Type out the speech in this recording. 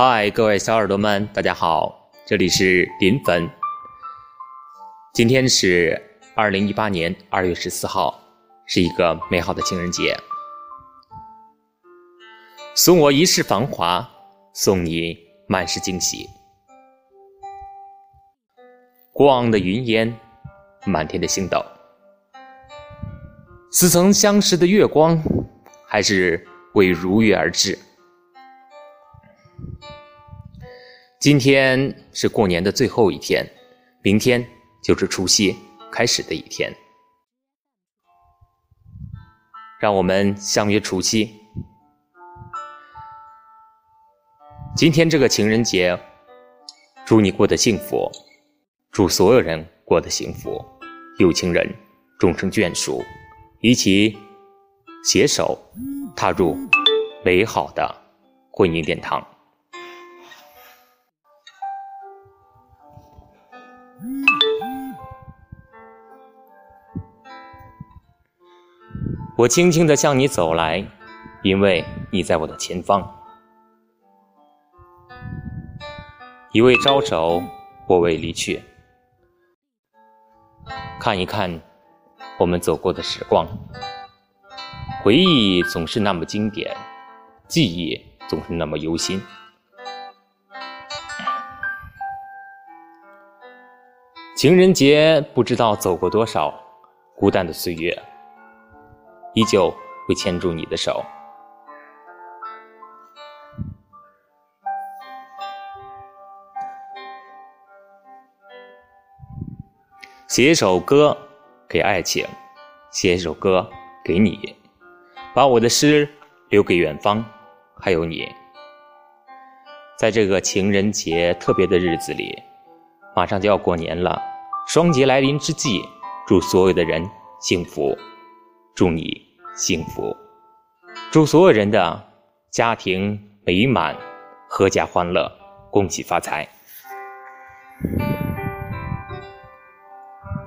嗨，各位小耳朵们，大家好，这里是林粉。今天是二零一八年二月十四号，是一个美好的情人节。送我一世繁华，送你满是惊喜。过往的云烟，满天的星斗，似曾相识的月光，还是为如约而至。今天是过年的最后一天，明天就是除夕开始的一天。让我们相约除夕。今天这个情人节，祝你过得幸福，祝所有人过得幸福，有情人终成眷属，一起携手踏入美好的婚姻殿堂。我轻轻地向你走来，因为你在我的前方。一位招手，我未离去。看一看我们走过的时光，回忆总是那么经典，记忆总是那么忧心。情人节不知道走过多少孤单的岁月。依旧会牵住你的手，写一首歌给爱情，写一首歌给你，把我的诗留给远方，还有你。在这个情人节特别的日子里，马上就要过年了，双节来临之际，祝所有的人幸福，祝你。幸福，祝所有人的家庭美满，阖家欢乐，恭喜发财。